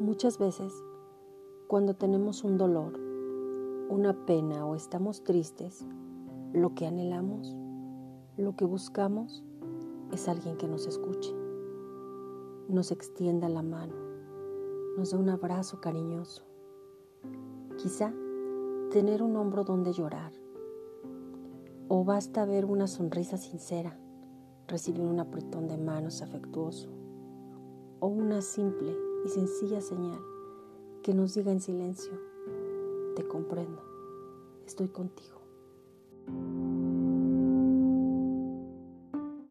Muchas veces, cuando tenemos un dolor, una pena o estamos tristes, lo que anhelamos, lo que buscamos es alguien que nos escuche, nos extienda la mano, nos dé un abrazo cariñoso. Quizá tener un hombro donde llorar. O basta ver una sonrisa sincera, recibir un apretón de manos afectuoso. O una simple sencilla señal que nos diga en silencio, te comprendo, estoy contigo.